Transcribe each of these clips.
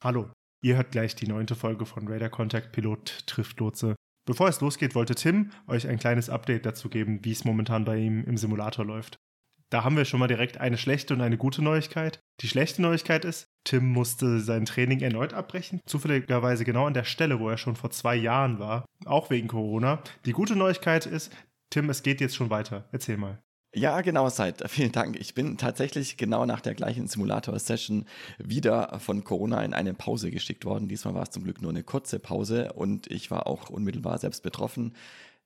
Hallo, ihr hört gleich die neunte Folge von Radar Contact Pilot trifft Lotse. Bevor es losgeht, wollte Tim euch ein kleines Update dazu geben, wie es momentan bei ihm im Simulator läuft. Da haben wir schon mal direkt eine schlechte und eine gute Neuigkeit. Die schlechte Neuigkeit ist, Tim musste sein Training erneut abbrechen, zufälligerweise genau an der Stelle, wo er schon vor zwei Jahren war, auch wegen Corona. Die gute Neuigkeit ist, Tim, es geht jetzt schon weiter. Erzähl mal. Ja, genau, Seid. Vielen Dank. Ich bin tatsächlich genau nach der gleichen Simulator-Session wieder von Corona in eine Pause geschickt worden. Diesmal war es zum Glück nur eine kurze Pause und ich war auch unmittelbar selbst betroffen.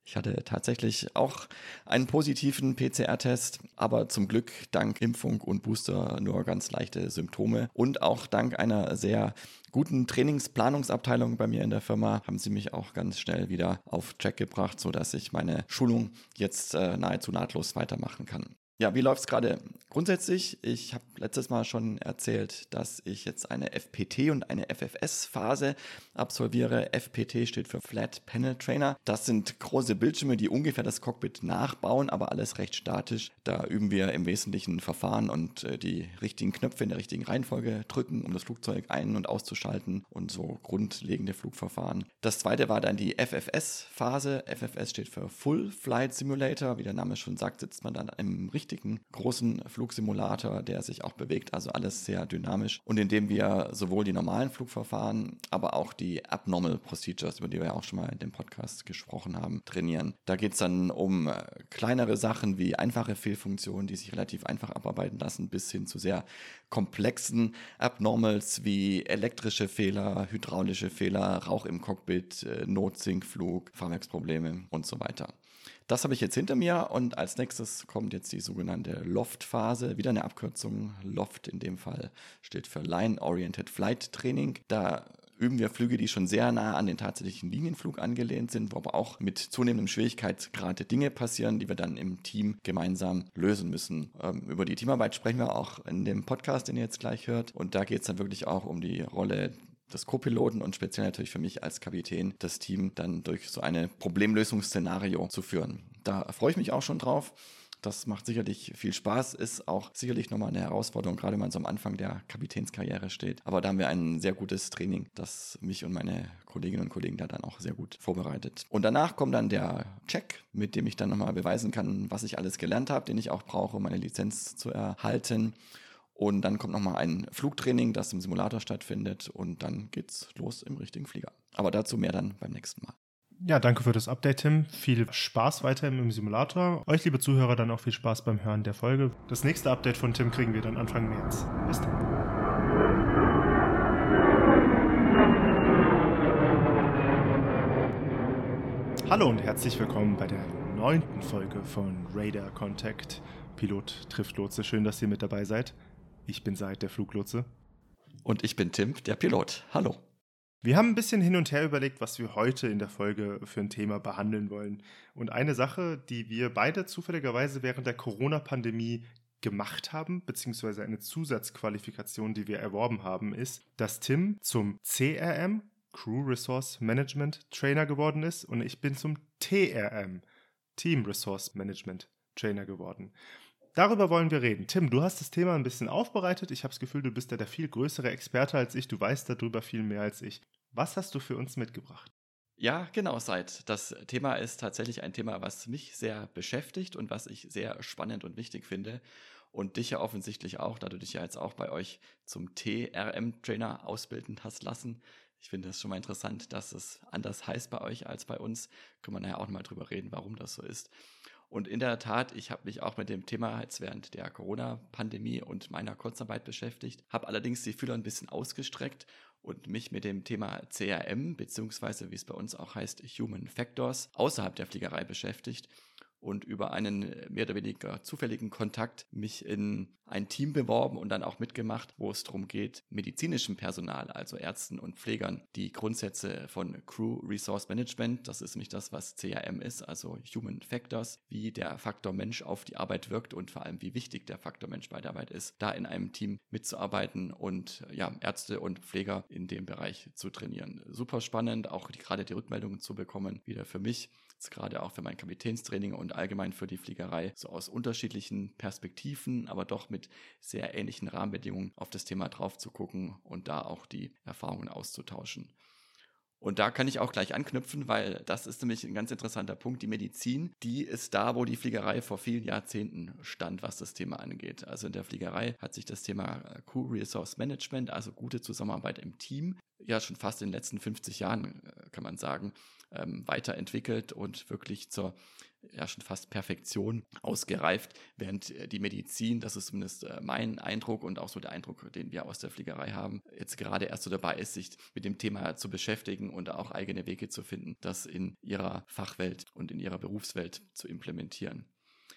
Ich hatte tatsächlich auch einen positiven PCR-Test, aber zum Glück dank Impfung und Booster nur ganz leichte Symptome und auch dank einer sehr guten Trainingsplanungsabteilung bei mir in der Firma haben sie mich auch ganz schnell wieder auf Track gebracht, sodass ich meine Schulung jetzt äh, nahezu nahtlos weitermachen kann. Ja, wie läuft es gerade grundsätzlich? Ich habe letztes Mal schon erzählt, dass ich jetzt eine FPT und eine FFS-Phase absolviere. FPT steht für Flat Panel Trainer. Das sind große Bildschirme, die ungefähr das Cockpit nachbauen, aber alles recht statisch. Da üben wir im Wesentlichen Verfahren und äh, die richtigen Knöpfe in der richtigen Reihenfolge drücken, um das Flugzeug ein- und auszuschalten und so grundlegende Flugverfahren. Das zweite war dann die FFS-Phase. FFS steht für Full Flight Simulator. Wie der Name schon sagt, sitzt man dann im richtigen richtigen großen Flugsimulator, der sich auch bewegt, also alles sehr dynamisch und in dem wir sowohl die normalen Flugverfahren, aber auch die Abnormal Procedures, über die wir auch schon mal in dem Podcast gesprochen haben, trainieren. Da geht es dann um äh, kleinere Sachen wie einfache Fehlfunktionen, die sich relativ einfach abarbeiten lassen, bis hin zu sehr komplexen Abnormals wie elektrische Fehler, hydraulische Fehler, Rauch im Cockpit, äh, Notsinkflug, Fahrwerksprobleme und so weiter. Das habe ich jetzt hinter mir und als nächstes kommt jetzt die sogenannte Loft-Phase. Wieder eine Abkürzung. Loft in dem Fall steht für Line-Oriented Flight Training. Da üben wir Flüge, die schon sehr nah an den tatsächlichen Linienflug angelehnt sind, wo aber auch mit zunehmendem Schwierigkeitsgrad Dinge passieren, die wir dann im Team gemeinsam lösen müssen. Ähm, über die Teamarbeit sprechen wir auch in dem Podcast, den ihr jetzt gleich hört. Und da geht es dann wirklich auch um die Rolle des Co-Piloten und speziell natürlich für mich als Kapitän, das Team dann durch so eine Problemlösungsszenario zu führen. Da freue ich mich auch schon drauf. Das macht sicherlich viel Spaß, ist auch sicherlich nochmal eine Herausforderung, gerade wenn man so am Anfang der Kapitänskarriere steht. Aber da haben wir ein sehr gutes Training, das mich und meine Kolleginnen und Kollegen da dann auch sehr gut vorbereitet. Und danach kommt dann der Check, mit dem ich dann nochmal beweisen kann, was ich alles gelernt habe, den ich auch brauche, um meine Lizenz zu erhalten. Und dann kommt nochmal ein Flugtraining, das im Simulator stattfindet. Und dann geht's los im richtigen Flieger. Aber dazu mehr dann beim nächsten Mal. Ja, danke für das Update, Tim. Viel Spaß weiterhin im Simulator. Euch, liebe Zuhörer, dann auch viel Spaß beim Hören der Folge. Das nächste Update von Tim kriegen wir dann Anfang März. Bis dann. Hallo und herzlich willkommen bei der neunten Folge von Radar Contact. Pilot trifft Lotse. Schön, dass ihr mit dabei seid. Ich bin Seid, der Fluglotse. Und ich bin Tim, der Pilot. Hallo. Wir haben ein bisschen hin und her überlegt, was wir heute in der Folge für ein Thema behandeln wollen. Und eine Sache, die wir beide zufälligerweise während der Corona-Pandemie gemacht haben, beziehungsweise eine Zusatzqualifikation, die wir erworben haben, ist, dass Tim zum CRM, Crew Resource Management Trainer geworden ist und ich bin zum TRM, Team Resource Management Trainer geworden. Darüber wollen wir reden. Tim, du hast das Thema ein bisschen aufbereitet. Ich habe das Gefühl, du bist ja der viel größere Experte als ich. Du weißt darüber viel mehr als ich. Was hast du für uns mitgebracht? Ja, genau, Seid. Das Thema ist tatsächlich ein Thema, was mich sehr beschäftigt und was ich sehr spannend und wichtig finde. Und dich ja offensichtlich auch, da du dich ja jetzt auch bei euch zum TRM-Trainer ausbilden hast lassen. Ich finde es schon mal interessant, dass es anders heißt bei euch als bei uns. Können wir nachher auch nochmal drüber reden, warum das so ist. Und in der Tat, ich habe mich auch mit dem Thema jetzt während der Corona-Pandemie und meiner Kurzarbeit beschäftigt, habe allerdings die Fühler ein bisschen ausgestreckt und mich mit dem Thema CRM, beziehungsweise wie es bei uns auch heißt, Human Factors, außerhalb der Fliegerei beschäftigt und über einen äh, mehr oder weniger zufälligen Kontakt mich in ein Team beworben und dann auch mitgemacht, wo es darum geht, medizinischem Personal, also Ärzten und Pflegern, die Grundsätze von Crew Resource Management, das ist nicht das, was CRM ist, also Human Factors, wie der Faktor Mensch auf die Arbeit wirkt und vor allem wie wichtig der Faktor Mensch bei der Arbeit ist, da in einem Team mitzuarbeiten und ja, Ärzte und Pfleger in dem Bereich zu trainieren. Super spannend, auch die, gerade die Rückmeldungen zu bekommen, wieder für mich gerade auch für mein Kapitänstraining und allgemein für die Fliegerei, so aus unterschiedlichen Perspektiven, aber doch mit sehr ähnlichen Rahmenbedingungen auf das Thema drauf zu gucken und da auch die Erfahrungen auszutauschen. Und da kann ich auch gleich anknüpfen, weil das ist nämlich ein ganz interessanter Punkt. Die Medizin, die ist da, wo die Fliegerei vor vielen Jahrzehnten stand, was das Thema angeht. Also in der Fliegerei hat sich das Thema äh, Crew Resource Management, also gute Zusammenarbeit im Team, ja schon fast in den letzten 50 Jahren, äh, kann man sagen, ähm, weiterentwickelt und wirklich zur ja schon fast Perfektion ausgereift, während äh, die Medizin, das ist zumindest äh, mein Eindruck und auch so der Eindruck, den wir aus der Fliegerei haben, jetzt gerade erst so dabei ist, sich mit dem Thema zu beschäftigen und auch eigene Wege zu finden, das in ihrer Fachwelt und in ihrer Berufswelt zu implementieren.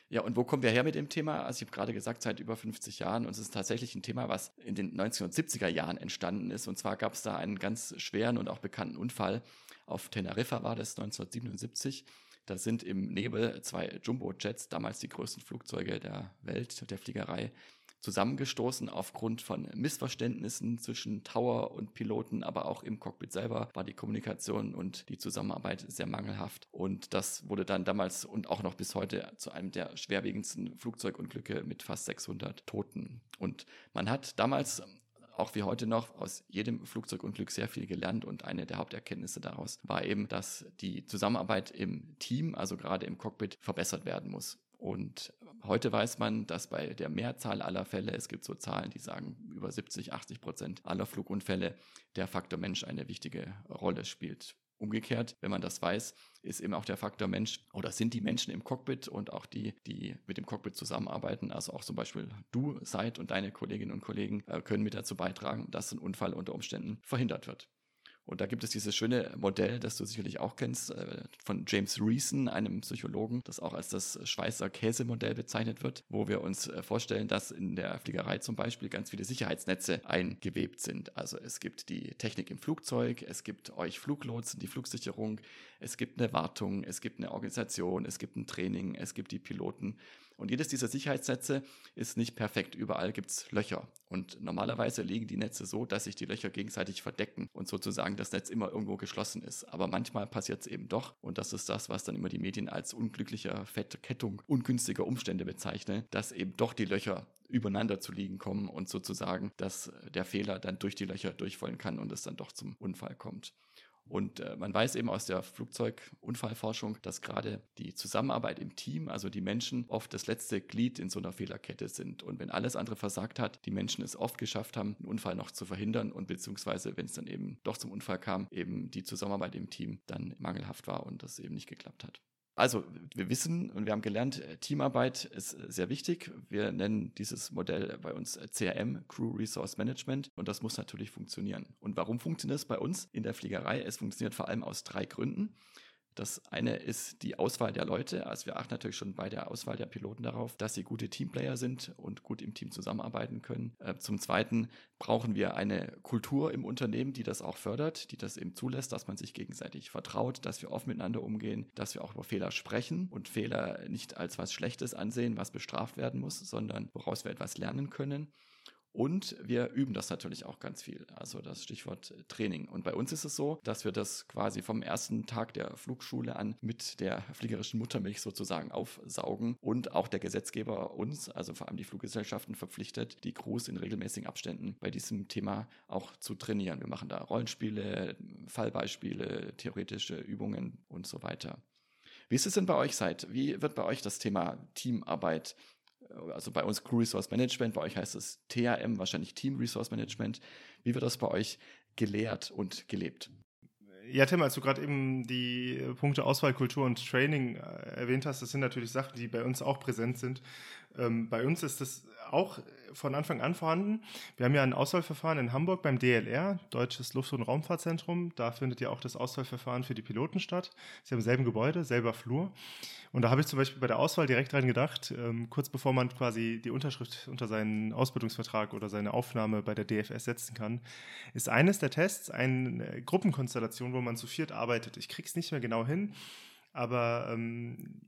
Ja, und wo kommen wir her mit dem Thema? Also ich habe gerade gesagt, seit über 50 Jahren und es ist tatsächlich ein Thema, was in den 1970er Jahren entstanden ist. Und zwar gab es da einen ganz schweren und auch bekannten Unfall. Auf Teneriffa war das 1977 da sind im Nebel zwei Jumbo-Jets, damals die größten Flugzeuge der Welt, der Fliegerei, zusammengestoßen aufgrund von Missverständnissen zwischen Tower und Piloten, aber auch im Cockpit selber war die Kommunikation und die Zusammenarbeit sehr mangelhaft. Und das wurde dann damals und auch noch bis heute zu einem der schwerwiegendsten Flugzeugunglücke mit fast 600 Toten. Und man hat damals auch wie heute noch aus jedem Flugzeugunglück sehr viel gelernt und eine der Haupterkenntnisse daraus war eben, dass die Zusammenarbeit im Team, also gerade im Cockpit, verbessert werden muss. Und heute weiß man, dass bei der Mehrzahl aller Fälle, es gibt so Zahlen, die sagen, über 70, 80 Prozent aller Flugunfälle, der Faktor Mensch eine wichtige Rolle spielt. Umgekehrt, wenn man das weiß, ist eben auch der Faktor Mensch oder sind die Menschen im Cockpit und auch die, die mit dem Cockpit zusammenarbeiten, also auch zum Beispiel du seid und deine Kolleginnen und Kollegen äh, können mit dazu beitragen, dass ein Unfall unter Umständen verhindert wird. Und da gibt es dieses schöne Modell, das du sicherlich auch kennst, äh, von James Reason, einem Psychologen, das auch als das Schweißer Käsemodell bezeichnet wird, wo wir uns äh, vorstellen, dass in der Fliegerei zum Beispiel ganz viele Sicherheitsnetze eingewebt sind. Also es gibt die Technik im Flugzeug, es gibt euch Fluglotsen, die Flugsicherung, es gibt eine Wartung, es gibt eine Organisation, es gibt ein Training, es gibt die Piloten. Und jedes dieser Sicherheitsnetze ist nicht perfekt. Überall gibt es Löcher. Und normalerweise liegen die Netze so, dass sich die Löcher gegenseitig verdecken und sozusagen das Netz immer irgendwo geschlossen ist. Aber manchmal passiert es eben doch. Und das ist das, was dann immer die Medien als unglücklicher Fettkettung ungünstiger Umstände bezeichnen, dass eben doch die Löcher übereinander zu liegen kommen und sozusagen, dass der Fehler dann durch die Löcher durchfallen kann und es dann doch zum Unfall kommt. Und äh, man weiß eben aus der Flugzeugunfallforschung, dass gerade die Zusammenarbeit im Team, also die Menschen, oft das letzte Glied in so einer Fehlerkette sind. Und wenn alles andere versagt hat, die Menschen es oft geschafft haben, einen Unfall noch zu verhindern und beziehungsweise, wenn es dann eben doch zum Unfall kam, eben die Zusammenarbeit im Team dann mangelhaft war und das eben nicht geklappt hat. Also, wir wissen und wir haben gelernt, äh, Teamarbeit ist äh, sehr wichtig. Wir nennen dieses Modell bei uns äh, CRM, Crew Resource Management, und das muss natürlich funktionieren. Und warum funktioniert es bei uns in der Fliegerei? Es funktioniert vor allem aus drei Gründen. Das eine ist die Auswahl der Leute. Also wir achten natürlich schon bei der Auswahl der Piloten darauf, dass sie gute Teamplayer sind und gut im Team zusammenarbeiten können. Äh, zum Zweiten brauchen wir eine Kultur im Unternehmen, die das auch fördert, die das eben zulässt, dass man sich gegenseitig vertraut, dass wir offen miteinander umgehen, dass wir auch über Fehler sprechen und Fehler nicht als was Schlechtes ansehen, was bestraft werden muss, sondern woraus wir etwas lernen können. Und wir üben das natürlich auch ganz viel. Also das Stichwort Training. Und bei uns ist es so, dass wir das quasi vom ersten Tag der Flugschule an mit der fliegerischen Muttermilch sozusagen aufsaugen und auch der Gesetzgeber uns, also vor allem die Fluggesellschaften, verpflichtet, die Crews in regelmäßigen Abständen bei diesem Thema auch zu trainieren. Wir machen da Rollenspiele, Fallbeispiele, theoretische Übungen und so weiter. Wie ist es denn bei euch seit? Wie wird bei euch das Thema Teamarbeit also bei uns Crew Resource Management, bei euch heißt es TAM, wahrscheinlich Team Resource Management. Wie wird das bei euch gelehrt und gelebt? Ja, Tim, als du gerade eben die Punkte Auswahlkultur und Training äh, erwähnt hast, das sind natürlich Sachen, die bei uns auch präsent sind. Ähm, bei uns ist das auch von Anfang an vorhanden. Wir haben ja ein Auswahlverfahren in Hamburg beim DLR, Deutsches Luft- und Raumfahrtzentrum. Da findet ja auch das Auswahlverfahren für die Piloten statt. Sie haben selben Gebäude, selber Flur. Und da habe ich zum Beispiel bei der Auswahl direkt dran gedacht, ähm, kurz bevor man quasi die Unterschrift unter seinen Ausbildungsvertrag oder seine Aufnahme bei der DFS setzen kann, ist eines der Tests eine Gruppenkonstellation, wo man zu viert arbeitet. Ich kriege es nicht mehr genau hin, aber ähm,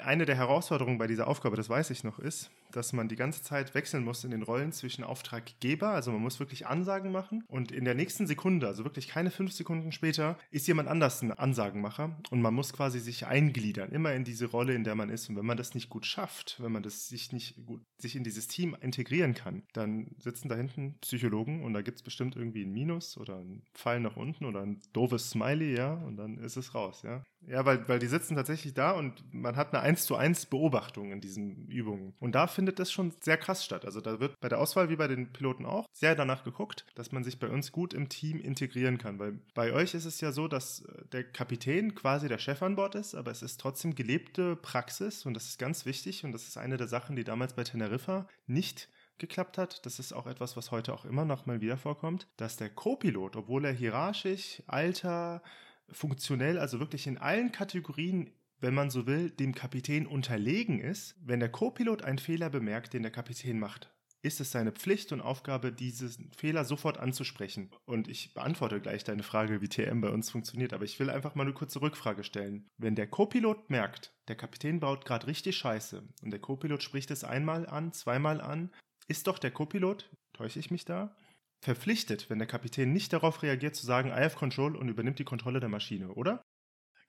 eine der Herausforderungen bei dieser Aufgabe, das weiß ich noch, ist, dass man die ganze Zeit wechseln muss in den Rollen zwischen Auftraggeber, also man muss wirklich Ansagen machen und in der nächsten Sekunde, also wirklich keine fünf Sekunden später, ist jemand anders ein Ansagenmacher und man muss quasi sich eingliedern, immer in diese Rolle, in der man ist. Und wenn man das nicht gut schafft, wenn man das sich nicht gut sich in dieses Team integrieren kann, dann sitzen da hinten Psychologen und da gibt es bestimmt irgendwie ein Minus oder ein Pfeil nach unten oder ein doofes Smiley, ja, und dann ist es raus, ja. Ja, weil, weil die sitzen tatsächlich da und man hat eine 1 zu 1 Beobachtung in diesen Übungen. Und da findet das schon sehr krass statt. Also da wird bei der Auswahl wie bei den Piloten auch sehr danach geguckt, dass man sich bei uns gut im Team integrieren kann. Weil bei euch ist es ja so, dass der Kapitän quasi der Chef an Bord ist, aber es ist trotzdem gelebte Praxis und das ist ganz wichtig und das ist eine der Sachen, die damals bei Teneriffa nicht geklappt hat. Das ist auch etwas, was heute auch immer noch mal wieder vorkommt, dass der Co-Pilot, obwohl er hierarchisch, alter, funktionell, also wirklich in allen Kategorien wenn man so will, dem Kapitän unterlegen ist, wenn der Co-Pilot einen Fehler bemerkt, den der Kapitän macht ist es seine Pflicht und Aufgabe, diesen Fehler sofort anzusprechen. Und ich beantworte gleich deine Frage, wie TM bei uns funktioniert, aber ich will einfach mal eine kurze Rückfrage stellen. Wenn der Co-Pilot merkt, der Kapitän baut gerade richtig Scheiße und der Co-Pilot spricht es einmal an, zweimal an, ist doch der Co-Pilot, täusche ich mich da, verpflichtet, wenn der Kapitän nicht darauf reagiert, zu sagen, I have control und übernimmt die Kontrolle der Maschine, oder?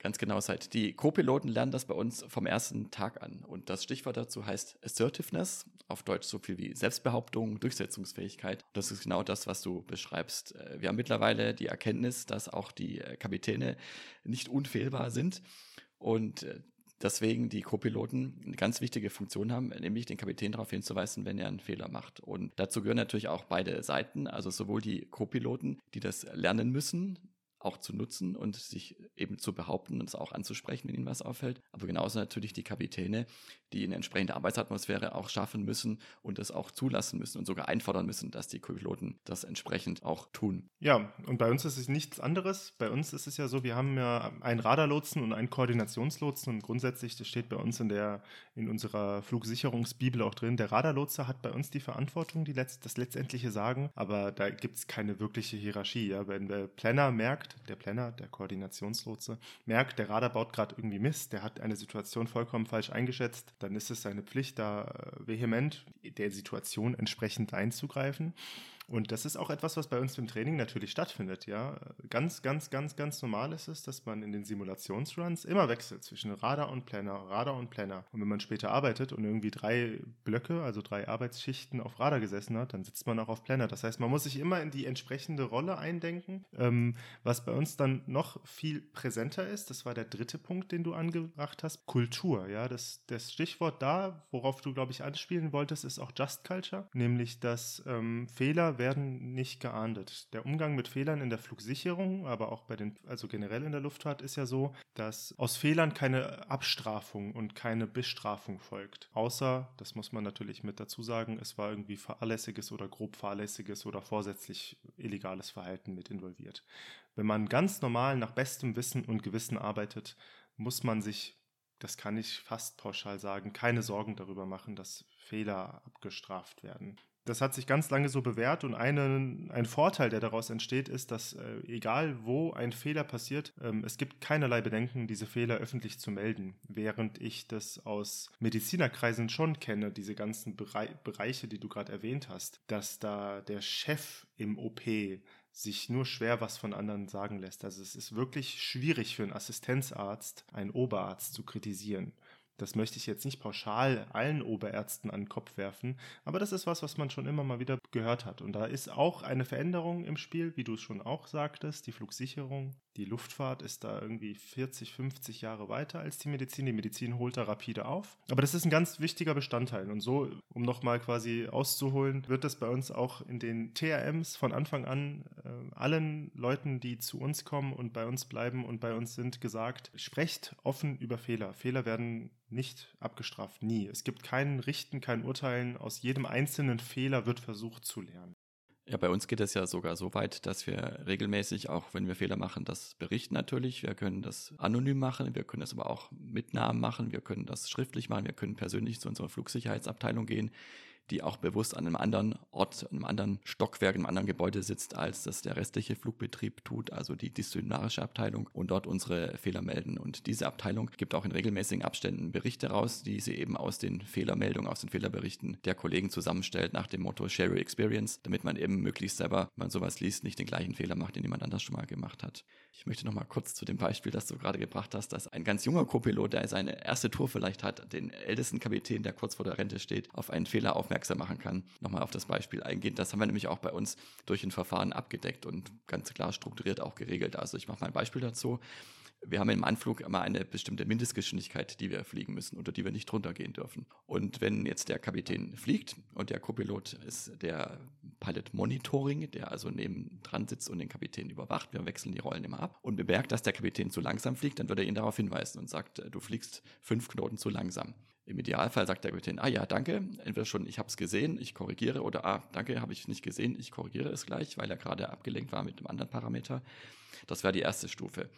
Ganz genau seid. Die Co-Piloten lernen das bei uns vom ersten Tag an. Und das Stichwort dazu heißt Assertiveness, auf Deutsch so viel wie Selbstbehauptung, Durchsetzungsfähigkeit. Das ist genau das, was du beschreibst. Äh, wir haben mittlerweile die Erkenntnis, dass auch die äh, Kapitäne nicht unfehlbar sind. Und äh, deswegen die Co-Piloten eine ganz wichtige Funktion haben, nämlich den Kapitän darauf hinzuweisen, wenn er einen Fehler macht. Und dazu gehören natürlich auch beide Seiten, also sowohl die Co-Piloten, die das lernen müssen, auch zu nutzen und sich eben zu behaupten und es auch anzusprechen, wenn ihnen was auffällt. Aber genauso natürlich die Kapitäne, die eine entsprechende Arbeitsatmosphäre auch schaffen müssen und das auch zulassen müssen und sogar einfordern müssen, dass die Piloten das entsprechend auch tun. Ja, und bei uns ist es nichts anderes. Bei uns ist es ja so, wir haben ja einen Radarlotsen und einen Koordinationslotsen und grundsätzlich, das steht bei uns in der in unserer Flugsicherungsbibel auch drin, der Radarlotse hat bei uns die Verantwortung, die letzt, das letztendliche Sagen, aber da gibt es keine wirkliche Hierarchie. Ja? Wenn der Planner merkt, der Planner, der Koordinationslotse, merkt, der Radar baut gerade irgendwie Mist, der hat eine Situation vollkommen falsch eingeschätzt, dann ist es seine Pflicht, da äh, vehement der Situation entsprechend einzugreifen. Und das ist auch etwas, was bei uns im Training natürlich stattfindet, ja. Ganz, ganz, ganz, ganz normal ist es, dass man in den Simulationsruns immer wechselt zwischen Radar und Planner, Radar und Planner. Und wenn man später arbeitet und irgendwie drei Blöcke, also drei Arbeitsschichten auf Radar gesessen hat, dann sitzt man auch auf Planner. Das heißt, man muss sich immer in die entsprechende Rolle eindenken. Ähm, was bei uns dann noch viel präsenter ist, das war der dritte Punkt, den du angebracht hast, Kultur, ja. Das, das Stichwort da, worauf du, glaube ich, anspielen wolltest, ist auch Just Culture, nämlich dass ähm, Fehler werden nicht geahndet. Der Umgang mit Fehlern in der Flugsicherung, aber auch bei den, also generell in der Luftfahrt ist ja so, dass aus Fehlern keine Abstrafung und keine Bestrafung folgt. Außer, das muss man natürlich mit dazu sagen, es war irgendwie fahrlässiges oder grob fahrlässiges oder vorsätzlich illegales Verhalten mit involviert. Wenn man ganz normal nach bestem Wissen und Gewissen arbeitet, muss man sich das kann ich fast pauschal sagen, keine Sorgen darüber machen, dass Fehler abgestraft werden das hat sich ganz lange so bewährt und eine, ein Vorteil, der daraus entsteht, ist, dass äh, egal wo ein Fehler passiert, ähm, es gibt keinerlei Bedenken, diese Fehler öffentlich zu melden. Während ich das aus Medizinerkreisen schon kenne, diese ganzen Bere Bereiche, die du gerade erwähnt hast, dass da der Chef im OP sich nur schwer was von anderen sagen lässt. Also es ist wirklich schwierig für einen Assistenzarzt, einen Oberarzt zu kritisieren. Das möchte ich jetzt nicht pauschal allen Oberärzten an den Kopf werfen, aber das ist was, was man schon immer mal wieder gehört hat. Und da ist auch eine Veränderung im Spiel, wie du es schon auch sagtest, die Flugsicherung. Die Luftfahrt ist da irgendwie 40, 50 Jahre weiter als die Medizin. Die Medizin holt da rapide auf. Aber das ist ein ganz wichtiger Bestandteil. Und so, um nochmal quasi auszuholen, wird das bei uns auch in den TRMs von Anfang an äh, allen Leuten, die zu uns kommen und bei uns bleiben und bei uns sind, gesagt, sprecht offen über Fehler. Fehler werden nicht abgestraft, nie. Es gibt kein Richten, kein Urteilen. Aus jedem einzelnen Fehler wird versucht zu lernen. Ja, bei uns geht es ja sogar so weit, dass wir regelmäßig, auch wenn wir Fehler machen, das berichten natürlich. Wir können das anonym machen, wir können das aber auch mit Namen machen, wir können das schriftlich machen, wir können persönlich zu unserer Flugsicherheitsabteilung gehen, die auch bewusst an einem anderen Ort, einem anderen Stockwerk, einem anderen Gebäude sitzt, als das der restliche Flugbetrieb tut, also die disziplinarische Abteilung und dort unsere Fehler melden. Und diese Abteilung gibt auch in regelmäßigen Abständen Berichte raus, die sie eben aus den Fehlermeldungen, aus den Fehlerberichten der Kollegen zusammenstellt nach dem Motto Share Your Experience, damit man eben möglichst selber, wenn man sowas liest, nicht den gleichen Fehler macht, den jemand anders schon mal gemacht hat. Ich möchte noch mal kurz zu dem Beispiel, das du gerade gebracht hast, dass ein ganz junger Co-Pilot, der seine erste Tour vielleicht hat, den ältesten Kapitän, der kurz vor der Rente steht, auf einen Fehler aufmerksam machen kann. Nochmal auf das Beispiel eingehen. Das haben wir nämlich auch bei uns durch ein Verfahren abgedeckt und ganz klar strukturiert auch geregelt. Also ich mache mal ein Beispiel dazu wir haben im Anflug immer eine bestimmte Mindestgeschwindigkeit, die wir fliegen müssen, unter die wir nicht runtergehen dürfen. Und wenn jetzt der Kapitän fliegt und der Copilot ist der Pilot Monitoring, der also neben dran sitzt und den Kapitän überwacht, wir wechseln die Rollen immer ab und bemerkt, dass der Kapitän zu langsam fliegt, dann wird er ihn darauf hinweisen und sagt, du fliegst fünf Knoten zu langsam. Im Idealfall sagt der Kapitän, ah ja, danke, entweder schon, ich habe es gesehen, ich korrigiere, oder ah, danke, habe ich nicht gesehen, ich korrigiere es gleich, weil er gerade abgelenkt war mit einem anderen Parameter. Das wäre die erste Stufe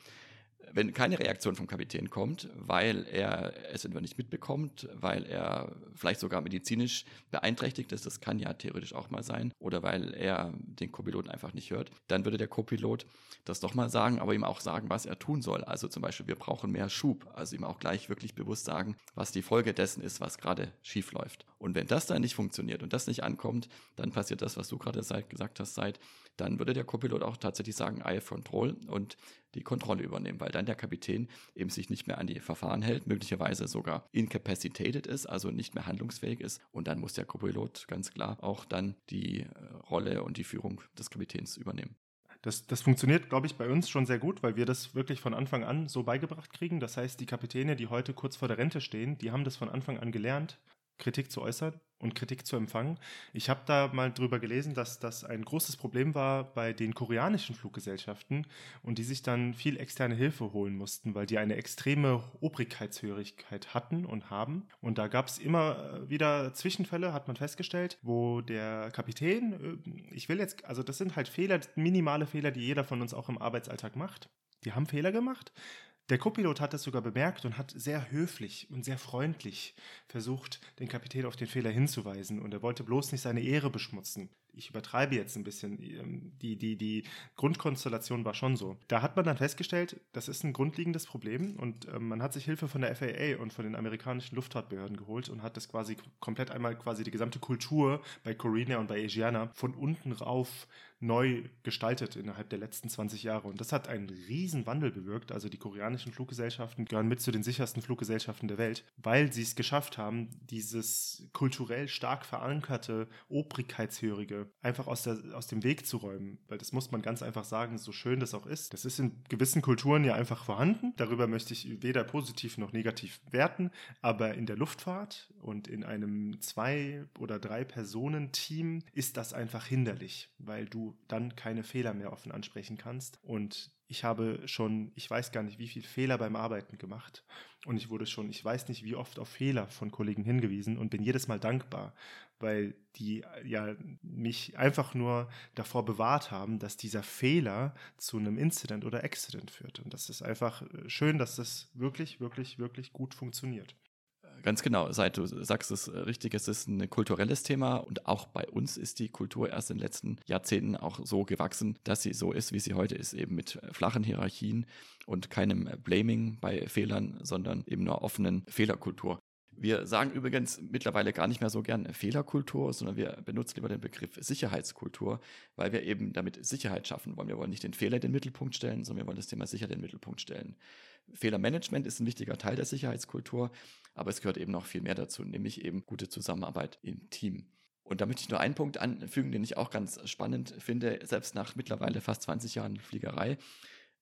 wenn keine Reaktion vom Kapitän kommt, weil er es entweder nicht mitbekommt, weil er vielleicht sogar medizinisch beeinträchtigt ist, das kann ja theoretisch auch mal sein, oder weil er den Co-Piloten einfach nicht hört, dann würde der Co-Pilot das doch mal sagen, aber ihm auch sagen, was er tun soll. Also zum Beispiel, wir brauchen mehr Schub, also ihm auch gleich wirklich bewusst sagen, was die Folge dessen ist, was gerade schief läuft. Und wenn das dann nicht funktioniert und das nicht ankommt, dann passiert das, was du gerade gesagt hast, seit dann würde der Copilot auch tatsächlich sagen, I have control und die Kontrolle übernehmen, weil dann der Kapitän eben sich nicht mehr an die Verfahren hält, möglicherweise sogar incapacitated ist, also nicht mehr handlungsfähig ist. Und dann muss der Copilot ganz klar auch dann die äh, Rolle und die Führung des Kapitäns übernehmen. Das, das funktioniert, glaube ich, bei uns schon sehr gut, weil wir das wirklich von Anfang an so beigebracht kriegen. Das heißt, die Kapitäne, die heute kurz vor der Rente stehen, die haben das von Anfang an gelernt, Kritik zu äußern und Kritik zu empfangen. Ich habe da mal drüber gelesen, dass das ein großes Problem war bei den koreanischen Fluggesellschaften und die sich dann viel externe Hilfe holen mussten, weil die eine extreme Obrigkeitshörigkeit hatten und haben. Und da gab es immer äh, wieder Zwischenfälle, hat man festgestellt, wo der Kapitän, äh, ich will jetzt, also das sind halt Fehler, minimale Fehler, die jeder von uns auch im Arbeitsalltag macht. Die haben Fehler gemacht, der Copilot hat das sogar bemerkt und hat sehr höflich und sehr freundlich versucht, den Kapitän auf den Fehler hinzuweisen. Und er wollte bloß nicht seine Ehre beschmutzen. Ich übertreibe jetzt ein bisschen. Ähm, die, die, die Grundkonstellation war schon so. Da hat man dann festgestellt, das ist ein grundlegendes Problem und ähm, man hat sich Hilfe von der FAA und von den amerikanischen Luftfahrtbehörden geholt und hat das quasi komplett einmal quasi die gesamte Kultur bei Corina und bei Asiana von unten rauf neu gestaltet innerhalb der letzten 20 Jahre. Und das hat einen riesen Wandel bewirkt. Also die koreanischen Fluggesellschaften gehören mit zu den sichersten Fluggesellschaften der Welt, weil sie es geschafft haben, dieses kulturell stark verankerte, obrigkeitshörige einfach aus, der, aus dem Weg zu räumen. Weil das muss man ganz einfach sagen, so schön das auch ist. Das ist in gewissen Kulturen ja einfach vorhanden. Darüber möchte ich weder positiv noch negativ werten. Aber in der Luftfahrt und in einem zwei- oder drei Personen-Team ist das einfach hinderlich, weil du dann keine Fehler mehr offen ansprechen kannst. Und ich habe schon, ich weiß gar nicht, wie viele Fehler beim Arbeiten gemacht. Und ich wurde schon, ich weiß nicht, wie oft auf Fehler von Kollegen hingewiesen und bin jedes Mal dankbar, weil die ja mich einfach nur davor bewahrt haben, dass dieser Fehler zu einem Incident oder Accident führt. Und das ist einfach schön, dass das wirklich, wirklich, wirklich gut funktioniert. Ganz genau, seit du sagst es äh, richtig, es ist ein kulturelles Thema und auch bei uns ist die Kultur erst in den letzten Jahrzehnten auch so gewachsen, dass sie so ist, wie sie heute ist, eben mit flachen Hierarchien und keinem Blaming bei Fehlern, sondern eben einer offenen Fehlerkultur. Wir sagen übrigens mittlerweile gar nicht mehr so gern Fehlerkultur, sondern wir benutzen lieber den Begriff Sicherheitskultur, weil wir eben damit Sicherheit schaffen wollen. Wir wollen nicht den Fehler in den Mittelpunkt stellen, sondern wir wollen das Thema Sicherheit in den Mittelpunkt stellen. Fehlermanagement ist ein wichtiger Teil der Sicherheitskultur, aber es gehört eben noch viel mehr dazu, nämlich eben gute Zusammenarbeit im Team. Und da möchte ich nur einen Punkt anfügen, den ich auch ganz spannend finde, selbst nach mittlerweile fast 20 Jahren Fliegerei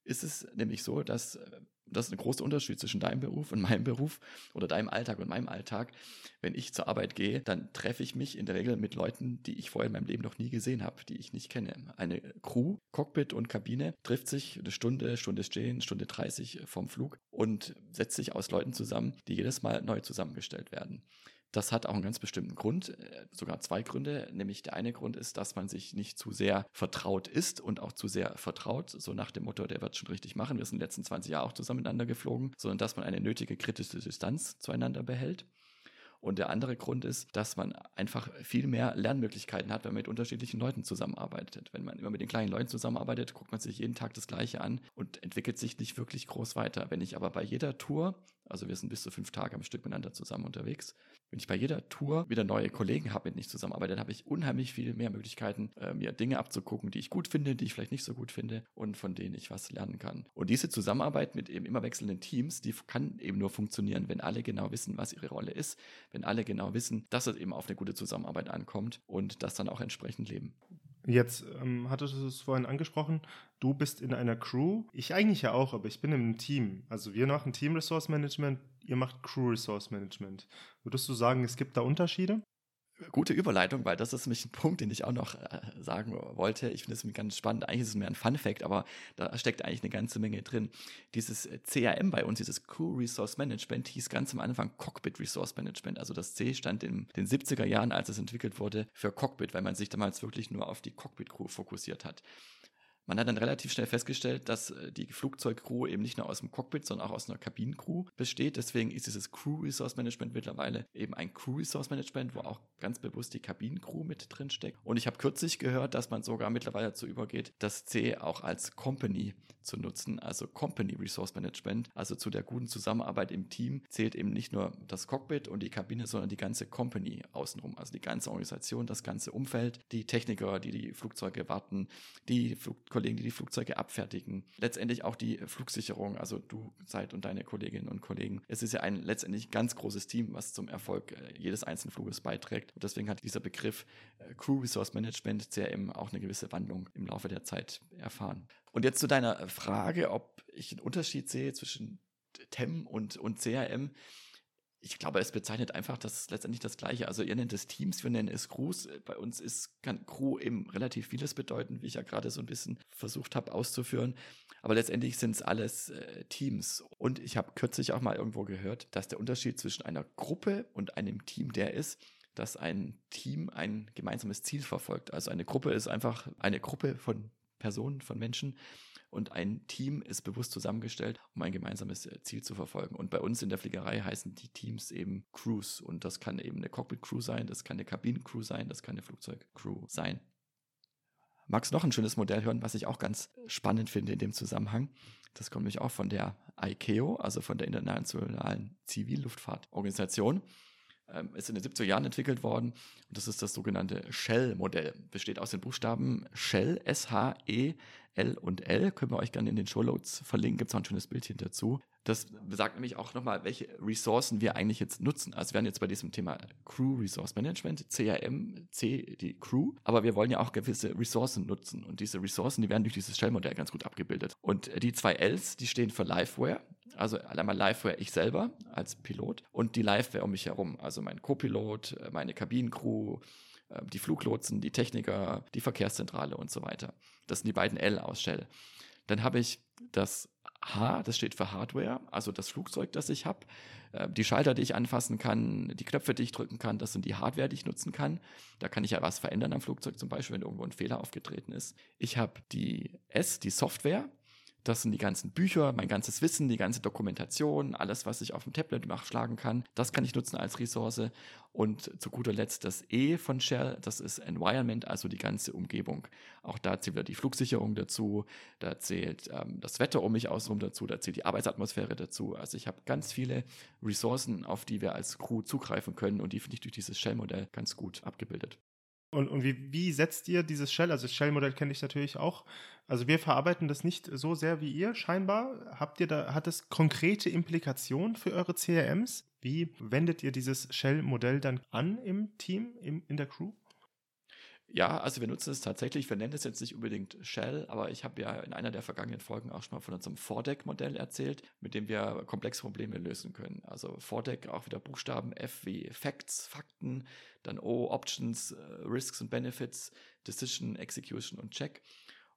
ist es nämlich so, dass äh, das ist ein großer Unterschied zwischen deinem Beruf und meinem Beruf oder deinem Alltag und meinem Alltag. Wenn ich zur Arbeit gehe, dann treffe ich mich in der Regel mit Leuten, die ich vorher in meinem Leben noch nie gesehen habe, die ich nicht kenne. Eine Crew, Cockpit und Kabine trifft sich eine Stunde, Stunde stehen, Stunde 30 vom Flug und setzt sich aus Leuten zusammen, die jedes Mal neu zusammengestellt werden. Das hat auch einen ganz bestimmten Grund, äh, sogar zwei Gründe. Nämlich der eine Grund ist, dass man sich nicht zu sehr vertraut ist und auch zu sehr vertraut, so nach dem Motto, der wird schon richtig machen. Wir sind in den letzten 20 Jahren auch zusammen miteinander geflogen, sondern dass man eine nötige kritische Distanz zueinander behält. Und der andere Grund ist, dass man einfach viel mehr Lernmöglichkeiten hat, wenn man mit unterschiedlichen Leuten zusammenarbeitet. Wenn man immer mit den gleichen Leuten zusammenarbeitet, guckt man sich jeden Tag das Gleiche an und entwickelt sich nicht wirklich groß weiter. Wenn ich aber bei jeder Tour, also wir sind bis zu fünf Tage am Stück miteinander zusammen unterwegs, wenn ich bei jeder Tour wieder neue Kollegen habe, mit denen ich zusammenarbeite, dann habe ich unheimlich viel mehr Möglichkeiten, äh, mir Dinge abzugucken, die ich gut finde, die ich vielleicht nicht so gut finde und von denen ich was lernen kann. Und diese Zusammenarbeit mit eben immer wechselnden Teams, die kann eben nur funktionieren, wenn alle genau wissen, was ihre Rolle ist, wenn alle genau wissen, dass es eben auf eine gute Zusammenarbeit ankommt und das dann auch entsprechend leben. Jetzt ähm, hattest du es vorhin angesprochen, du bist in einer Crew. Ich eigentlich ja auch, aber ich bin im Team. Also wir machen Team Resource Management, ihr macht Crew Resource Management. Würdest du sagen, es gibt da Unterschiede? Gute Überleitung, weil das ist nämlich ein Punkt, den ich auch noch äh, sagen wollte. Ich finde es ganz spannend. Eigentlich ist es mehr ein Fun-Fact, aber da steckt eigentlich eine ganze Menge drin. Dieses CRM bei uns, dieses Crew Resource Management, hieß ganz am Anfang Cockpit Resource Management. Also das C stand in den 70er Jahren, als es entwickelt wurde, für Cockpit, weil man sich damals wirklich nur auf die Cockpit-Crew fokussiert hat. Man hat dann relativ schnell festgestellt, dass äh, die Flugzeugcrew eben nicht nur aus dem Cockpit, sondern auch aus einer Kabinencrew besteht. Deswegen ist dieses Crew Resource Management mittlerweile eben ein Crew Resource Management, wo auch ganz bewusst die Kabinencrew mit drin steckt. Und ich habe kürzlich gehört, dass man sogar mittlerweile dazu übergeht, das C auch als Company zu nutzen, also Company Resource Management. Also zu der guten Zusammenarbeit im Team zählt eben nicht nur das Cockpit und die Kabine, sondern die ganze Company außenrum, also die ganze Organisation, das ganze Umfeld, die Techniker, die die Flugzeuge warten, die Flug Kollegen, die die Flugzeuge abfertigen. Letztendlich auch die Flugsicherung, also du seid und deine Kolleginnen und Kollegen. Es ist ja ein letztendlich ganz großes Team, was zum Erfolg äh, jedes einzelnen Fluges beiträgt. Und deswegen hat dieser Begriff äh, Crew Resource Management CRM auch eine gewisse Wandlung im Laufe der Zeit erfahren. Und jetzt zu deiner Frage, ob ich einen Unterschied sehe zwischen TEM und, und CRM ich glaube, es bezeichnet einfach das letztendlich das Gleiche. Also ihr nennt es Teams, wir nennen es Crews. Bei uns ist, kann Crew eben relativ vieles bedeuten, wie ich ja gerade so ein bisschen versucht habe auszuführen. Aber letztendlich sind es alles äh, Teams. Und ich habe kürzlich auch mal irgendwo gehört, dass der Unterschied zwischen einer Gruppe und einem Team der ist, dass ein Team ein gemeinsames Ziel verfolgt. Also eine Gruppe ist einfach eine Gruppe von Personen, von Menschen und ein Team ist bewusst zusammengestellt, um ein gemeinsames äh, Ziel zu verfolgen. Und bei uns in der Fliegerei heißen die Teams eben Crews und das kann eben eine Cockpit-Crew sein, das kann eine Kabinencrew sein, das kann eine Flugzeugcrew sein. Magst du noch ein schönes Modell hören, was ich auch ganz spannend finde in dem Zusammenhang? Das kommt nämlich auch von der ICAO, also von der Internationalen Zivilluftfahrtorganisation. Ähm, ist in den 70er Jahren entwickelt worden und das ist das sogenannte Shell-Modell. Besteht aus den Buchstaben Shell, S-H-E, L und L. Können wir euch gerne in den Showloads verlinken, gibt es auch ein schönes Bildchen dazu. Das besagt nämlich auch nochmal, welche Ressourcen wir eigentlich jetzt nutzen. Also wir werden jetzt bei diesem Thema Crew Resource Management, CRM, C, die Crew, aber wir wollen ja auch gewisse Ressourcen nutzen. Und diese Ressourcen, die werden durch dieses Shell-Modell ganz gut abgebildet. Und die zwei Ls, die stehen für Liveware, also einmal Liveware ich selber als Pilot und die Liveware um mich herum, also mein Co-Pilot, meine Kabinencrew, ähm, die Fluglotsen, die Techniker, die Verkehrszentrale und so weiter. Das sind die beiden L aus Shell. Dann habe ich das H, das steht für Hardware, also das Flugzeug, das ich habe, ähm, die Schalter, die ich anfassen kann, die Knöpfe, die ich drücken kann, das sind die Hardware, die ich nutzen kann. Da kann ich ja was verändern am Flugzeug, zum Beispiel, wenn irgendwo ein Fehler aufgetreten ist. Ich habe die S, die Software, das sind die ganzen Bücher, mein ganzes Wissen, die ganze Dokumentation, alles, was ich auf dem Tablet nachschlagen kann. Das kann ich nutzen als Ressource. Und zu guter Letzt das E von Shell, das ist Environment, also die ganze Umgebung. Auch da zählt wieder die Flugsicherung dazu, da zählt ähm, das Wetter um mich außenrum dazu, da zählt die Arbeitsatmosphäre dazu. Also ich habe ganz viele Ressourcen, auf die wir als Crew zugreifen können und die finde ich durch dieses Shell-Modell ganz gut abgebildet. Und, und wie, wie setzt ihr dieses Shell? Also das Shell-Modell kenne ich natürlich auch. Also wir verarbeiten das nicht so sehr wie ihr scheinbar. Habt ihr da, hat es konkrete Implikationen für eure CRMs? Wie wendet ihr dieses Shell-Modell dann an im Team, im, in der Crew? Ja, also wir nutzen es tatsächlich. Wir nennen es jetzt nicht unbedingt Shell, aber ich habe ja in einer der vergangenen Folgen auch schon mal von unserem Fordeck-Modell erzählt, mit dem wir komplexe Probleme lösen können. Also Fordeck auch wieder Buchstaben F wie Facts, Fakten, dann O, Options, äh, Risks und Benefits, Decision, Execution und Check.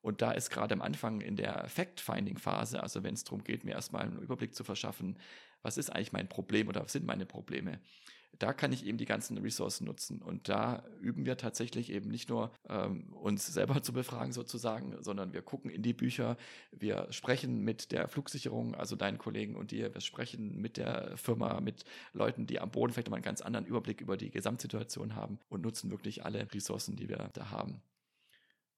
Und da ist gerade am Anfang in der Fact-Finding-Phase, also wenn es darum geht, mir erstmal einen Überblick zu verschaffen, was ist eigentlich mein Problem oder was sind meine Probleme, da kann ich eben die ganzen Ressourcen nutzen. Und da üben wir tatsächlich eben nicht nur ähm, uns selber zu befragen sozusagen, sondern wir gucken in die Bücher, wir sprechen mit der Flugsicherung, also deinen Kollegen und dir, wir sprechen mit der Firma, mit Leuten, die am Boden vielleicht mal einen ganz anderen Überblick über die Gesamtsituation haben und nutzen wirklich alle Ressourcen, die wir da haben.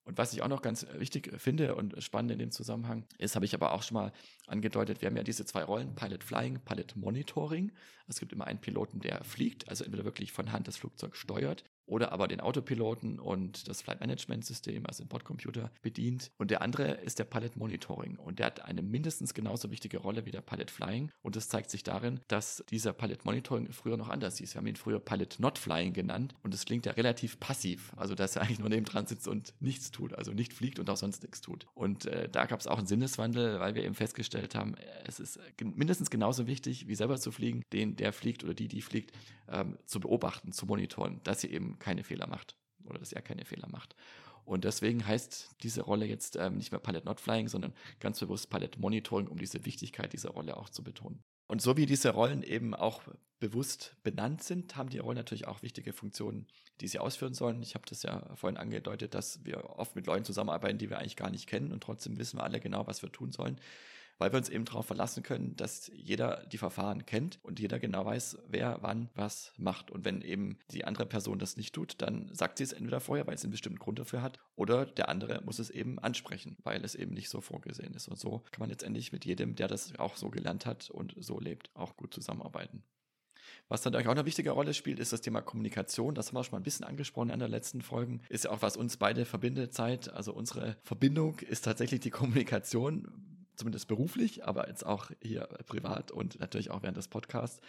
Und was ich auch noch ganz wichtig finde und spannend in dem Zusammenhang ist, habe ich aber auch schon mal angedeutet, wir haben ja diese zwei Rollen, Pilot Flying, Pilot Monitoring. Es gibt immer einen Piloten, der fliegt, also entweder wirklich von Hand das Flugzeug steuert oder aber den Autopiloten und das Flight Management System, also den Bordcomputer, bedient. Und der andere ist der Pilot Monitoring. Und der hat eine mindestens genauso wichtige Rolle wie der Pilot Flying. Und das zeigt sich darin, dass dieser Pilot Monitoring früher noch anders hieß. Wir haben ihn früher Pilot Not Flying genannt. Und es klingt ja relativ passiv. Also, dass er eigentlich nur neben dran sitzt und nichts tut. Also nicht fliegt und auch sonst nichts tut. Und äh, da gab es auch einen Sinneswandel, weil wir eben festgestellt haben, es ist mindestens genauso wichtig, wie selber zu fliegen, den, der fliegt oder die, die fliegt, ähm, zu beobachten, zu monitoren, dass sie eben keine Fehler macht oder dass er keine Fehler macht. Und deswegen heißt diese Rolle jetzt ähm, nicht mehr Palette Not Flying, sondern ganz bewusst Palette Monitoring, um diese Wichtigkeit dieser Rolle auch zu betonen. Und so wie diese Rollen eben auch bewusst benannt sind, haben die Rollen natürlich auch wichtige Funktionen, die sie ausführen sollen. Ich habe das ja vorhin angedeutet, dass wir oft mit Leuten zusammenarbeiten, die wir eigentlich gar nicht kennen und trotzdem wissen wir alle genau, was wir tun sollen weil wir uns eben darauf verlassen können, dass jeder die Verfahren kennt und jeder genau weiß, wer wann was macht. Und wenn eben die andere Person das nicht tut, dann sagt sie es entweder vorher, weil es einen bestimmten Grund dafür hat, oder der andere muss es eben ansprechen, weil es eben nicht so vorgesehen ist. Und so kann man letztendlich mit jedem, der das auch so gelernt hat und so lebt, auch gut zusammenarbeiten. Was dann auch eine wichtige Rolle spielt, ist das Thema Kommunikation. Das haben wir schon mal ein bisschen angesprochen in der letzten Folgen. Ist ja auch, was uns beide verbindet, Zeit. Also unsere Verbindung ist tatsächlich die Kommunikation zumindest beruflich, aber jetzt auch hier privat und natürlich auch während des Podcasts.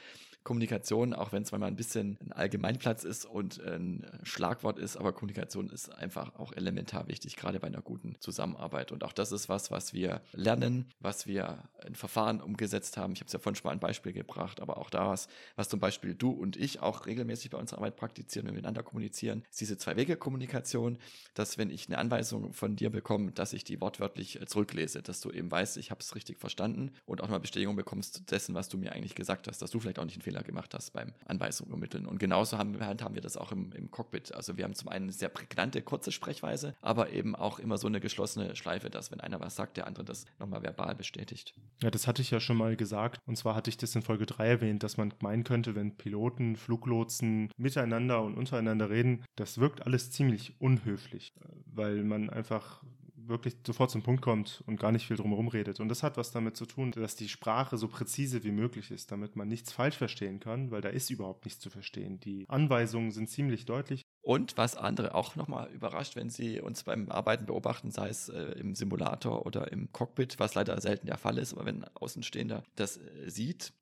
Kommunikation, auch wenn es manchmal ein bisschen ein Allgemeinplatz ist und ein Schlagwort ist, aber Kommunikation ist einfach auch elementar wichtig, gerade bei einer guten Zusammenarbeit. Und auch das ist was, was wir lernen, was wir in Verfahren umgesetzt haben. Ich habe es ja vorhin schon mal ein Beispiel gebracht, aber auch da was, was zum Beispiel du und ich auch regelmäßig bei unserer Arbeit praktizieren, wenn wir miteinander kommunizieren, ist diese Zwei-Wege-Kommunikation, dass wenn ich eine Anweisung von dir bekomme, dass ich die wortwörtlich zurücklese, dass du eben weißt, ich habe es richtig verstanden und auch mal Bestätigung bekommst dessen, was du mir eigentlich gesagt hast, dass du vielleicht auch nicht einen Fehler gemacht hast beim Anweisungen übermitteln. Und genauso haben wir, haben wir das auch im, im Cockpit. Also wir haben zum einen eine sehr prägnante, kurze Sprechweise, aber eben auch immer so eine geschlossene Schleife, dass wenn einer was sagt, der andere das nochmal verbal bestätigt. Ja, das hatte ich ja schon mal gesagt. Und zwar hatte ich das in Folge 3 erwähnt, dass man meinen könnte, wenn Piloten, Fluglotsen miteinander und untereinander reden, das wirkt alles ziemlich unhöflich, weil man einfach wirklich sofort zum Punkt kommt und gar nicht viel drumherum redet. Und das hat was damit zu tun, dass die Sprache so präzise wie möglich ist, damit man nichts falsch verstehen kann, weil da ist überhaupt nichts zu verstehen. Die Anweisungen sind ziemlich deutlich. Und was andere auch nochmal überrascht, wenn sie uns beim Arbeiten beobachten, sei es äh, im Simulator oder im Cockpit, was leider selten der Fall ist, aber wenn ein Außenstehender das äh, sieht,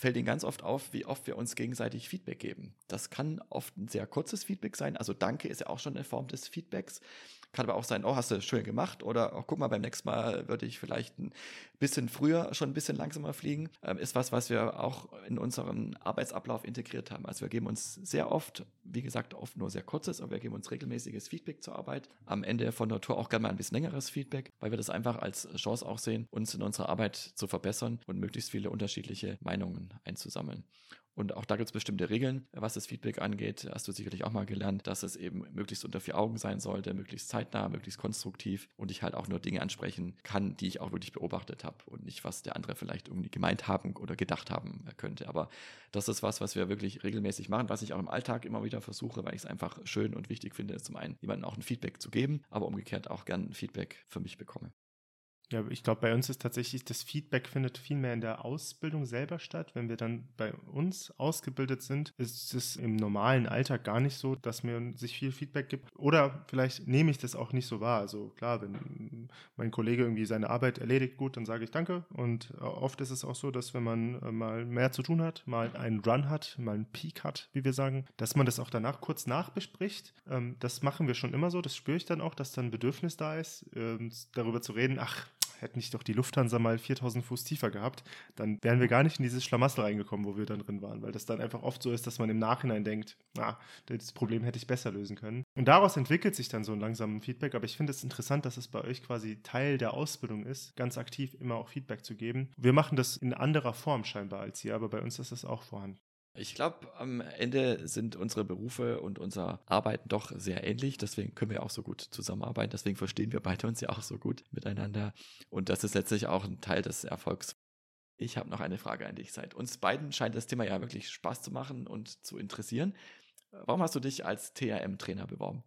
fällt ihnen ganz oft auf, wie oft wir uns gegenseitig Feedback geben. Das kann oft ein sehr kurzes Feedback sein. Also Danke ist ja auch schon eine Form des Feedbacks. Kann aber auch sein, oh, hast du schön gemacht oder oh, guck mal, beim nächsten Mal würde ich vielleicht ein bisschen früher schon ein bisschen langsamer fliegen. Ähm, ist was, was wir auch in unseren Arbeitsablauf integriert haben. Also wir geben uns sehr oft, wie gesagt, oft nur sehr kurzes, aber wir geben uns regelmäßiges Feedback zur Arbeit. Am Ende von der Tour auch gerne mal ein bisschen längeres Feedback, weil wir das einfach als Chance auch sehen, uns in unserer Arbeit zu verbessern und möglichst viele unterschiedliche Meinungen einzusammeln. Und auch da gibt es bestimmte Regeln, was das Feedback angeht. Hast du sicherlich auch mal gelernt, dass es eben möglichst unter vier Augen sein sollte, möglichst zeitnah, möglichst konstruktiv und ich halt auch nur Dinge ansprechen kann, die ich auch wirklich beobachtet habe und nicht, was der andere vielleicht irgendwie gemeint haben oder gedacht haben könnte. Aber das ist was, was wir wirklich regelmäßig machen, was ich auch im Alltag immer wieder versuche, weil ich es einfach schön und wichtig finde, zum einen jemandem auch ein Feedback zu geben, aber umgekehrt auch gern Feedback für mich bekomme. Ja, ich glaube, bei uns ist tatsächlich das Feedback findet viel mehr in der Ausbildung selber statt. Wenn wir dann bei uns ausgebildet sind, ist es im normalen Alltag gar nicht so, dass mir sich viel Feedback gibt. Oder vielleicht nehme ich das auch nicht so wahr. Also klar, wenn mein Kollege irgendwie seine Arbeit erledigt, gut, dann sage ich Danke. Und oft ist es auch so, dass wenn man äh, mal mehr zu tun hat, mal einen Run hat, mal einen Peak hat, wie wir sagen, dass man das auch danach kurz nachbespricht. Ähm, das machen wir schon immer so. Das spüre ich dann auch, dass dann Bedürfnis da ist, ähm, darüber zu reden. Ach, hätte nicht doch die Lufthansa mal 4000 Fuß tiefer gehabt, dann wären wir gar nicht in dieses Schlamassel reingekommen, wo wir dann drin waren, weil das dann einfach oft so ist, dass man im Nachhinein denkt, na, das Problem hätte ich besser lösen können. Und daraus entwickelt sich dann so ein langsames Feedback, aber ich finde es interessant, dass es bei euch quasi Teil der Ausbildung ist, ganz aktiv immer auch Feedback zu geben. Wir machen das in anderer Form scheinbar als ihr, aber bei uns ist das auch vorhanden. Ich glaube, am Ende sind unsere Berufe und unser Arbeiten doch sehr ähnlich. Deswegen können wir auch so gut zusammenarbeiten. Deswegen verstehen wir beide uns ja auch so gut miteinander. Und das ist letztlich auch ein Teil des Erfolgs. Ich habe noch eine Frage an dich. Seit uns beiden scheint das Thema ja wirklich Spaß zu machen und zu interessieren. Warum hast du dich als TRM-Trainer beworben?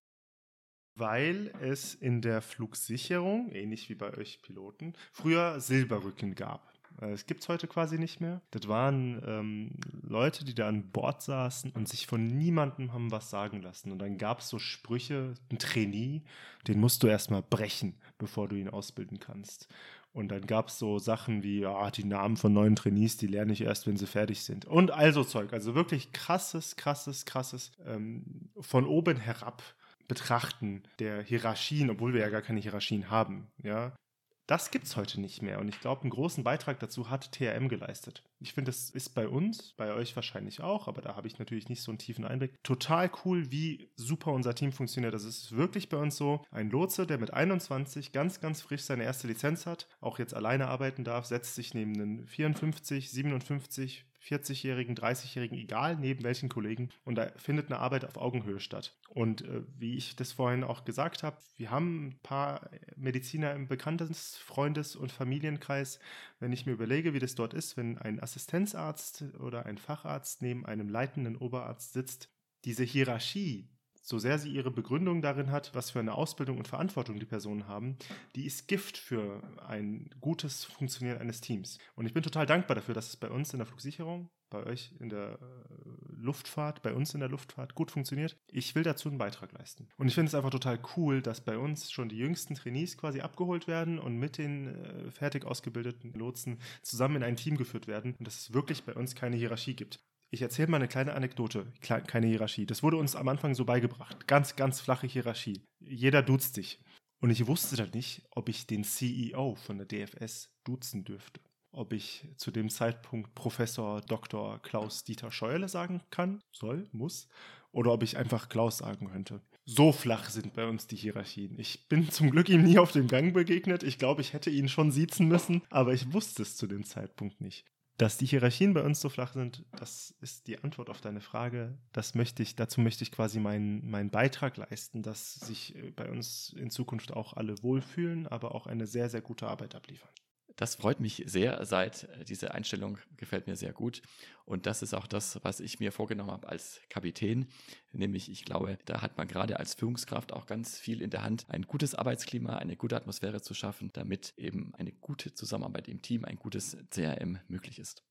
Weil es in der Flugsicherung, ähnlich wie bei euch Piloten, früher Silberrücken gab. Äh, es gibt es heute quasi nicht mehr. Das waren ähm, Leute, die da an Bord saßen und sich von niemandem haben was sagen lassen. Und dann gab es so Sprüche, ein Trainee, den musst du erstmal brechen, bevor du ihn ausbilden kannst. Und dann gab es so Sachen wie, ja, die Namen von neuen Trainees, die lerne ich erst, wenn sie fertig sind. Und also Zeug. Also wirklich krasses, krasses, krasses ähm, von oben herab betrachten der Hierarchien, obwohl wir ja gar keine Hierarchien haben. Ja, das gibt es heute nicht mehr. Und ich glaube, einen großen Beitrag dazu hat TRM geleistet. Ich finde, das ist bei uns, bei euch wahrscheinlich auch, aber da habe ich natürlich nicht so einen tiefen Einblick. Total cool, wie super unser Team funktioniert. Das ist wirklich bei uns so. Ein Lotse, der mit 21 ganz, ganz frisch seine erste Lizenz hat, auch jetzt alleine arbeiten darf, setzt sich neben einen 54, 57, 40-Jährigen, 30-Jährigen, egal neben welchen Kollegen. Und da findet eine Arbeit auf Augenhöhe statt. Und äh, wie ich das vorhin auch gesagt habe, wir haben ein paar Mediziner im Bekanntes-, Freundes- und Familienkreis. Wenn ich mir überlege, wie das dort ist, wenn ein Assistenzarzt oder ein Facharzt neben einem leitenden Oberarzt sitzt, diese Hierarchie, so sehr sie ihre Begründung darin hat, was für eine Ausbildung und Verantwortung die Personen haben, die ist Gift für ein gutes Funktionieren eines Teams. Und ich bin total dankbar dafür, dass es bei uns in der Flugsicherung, bei euch in der äh, Luftfahrt, bei uns in der Luftfahrt gut funktioniert. Ich will dazu einen Beitrag leisten. Und ich finde es einfach total cool, dass bei uns schon die jüngsten Trainees quasi abgeholt werden und mit den äh, fertig ausgebildeten Lotsen zusammen in ein Team geführt werden und dass es wirklich bei uns keine Hierarchie gibt. Ich erzähle mal eine kleine Anekdote, keine Hierarchie. Das wurde uns am Anfang so beigebracht. Ganz, ganz flache Hierarchie. Jeder duzt dich. Und ich wusste dann nicht, ob ich den CEO von der DFS duzen dürfte. Ob ich zu dem Zeitpunkt Professor Dr. Klaus Dieter Scheuerle sagen kann, soll, muss, oder ob ich einfach Klaus sagen könnte. So flach sind bei uns die Hierarchien. Ich bin zum Glück ihm nie auf dem Gang begegnet. Ich glaube, ich hätte ihn schon siezen müssen, aber ich wusste es zu dem Zeitpunkt nicht. Dass die Hierarchien bei uns so flach sind, das ist die Antwort auf deine Frage. Das möchte ich, dazu möchte ich quasi meinen, meinen Beitrag leisten, dass sich äh, bei uns in Zukunft auch alle wohlfühlen, aber auch eine sehr, sehr gute Arbeit abliefern. Das freut mich sehr, seit äh, diese Einstellung gefällt mir sehr gut. Und das ist auch das, was ich mir vorgenommen habe als Kapitän. Nämlich, ich glaube, da hat man gerade als Führungskraft auch ganz viel in der Hand, ein gutes Arbeitsklima, eine gute Atmosphäre zu schaffen, damit eben eine gute Zusammenarbeit im Team, ein gutes CRM möglich ist.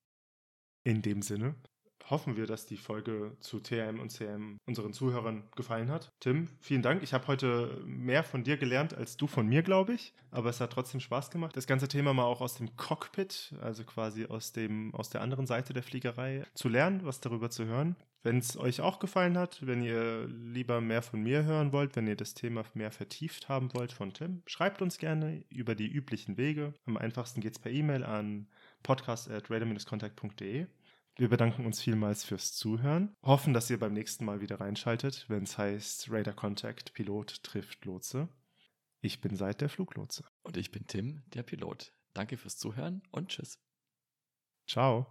In dem Sinne, hoffen wir, dass die Folge zu TRM und CRM unseren Zuhörern gefallen hat. Tim, vielen Dank. Ich habe heute mehr von dir gelernt als du von mir, glaube ich. Aber es hat trotzdem Spaß gemacht, das ganze Thema mal auch aus dem Cockpit, also quasi aus, dem, aus der anderen Seite der Fliegerei, zu lernen, was darüber zu hören. Wenn es euch auch gefallen hat, wenn ihr lieber mehr von mir hören wollt, wenn ihr das Thema mehr vertieft haben wollt von Tim, schreibt uns gerne über die üblichen Wege. Am einfachsten geht es per E-Mail an podcast.radar-contact.de. Wir bedanken uns vielmals fürs Zuhören, hoffen, dass ihr beim nächsten Mal wieder reinschaltet, wenn es heißt Radar Contact Pilot trifft Lotse. Ich bin Seid der Fluglotse. Und ich bin Tim, der Pilot. Danke fürs Zuhören und tschüss. Ciao.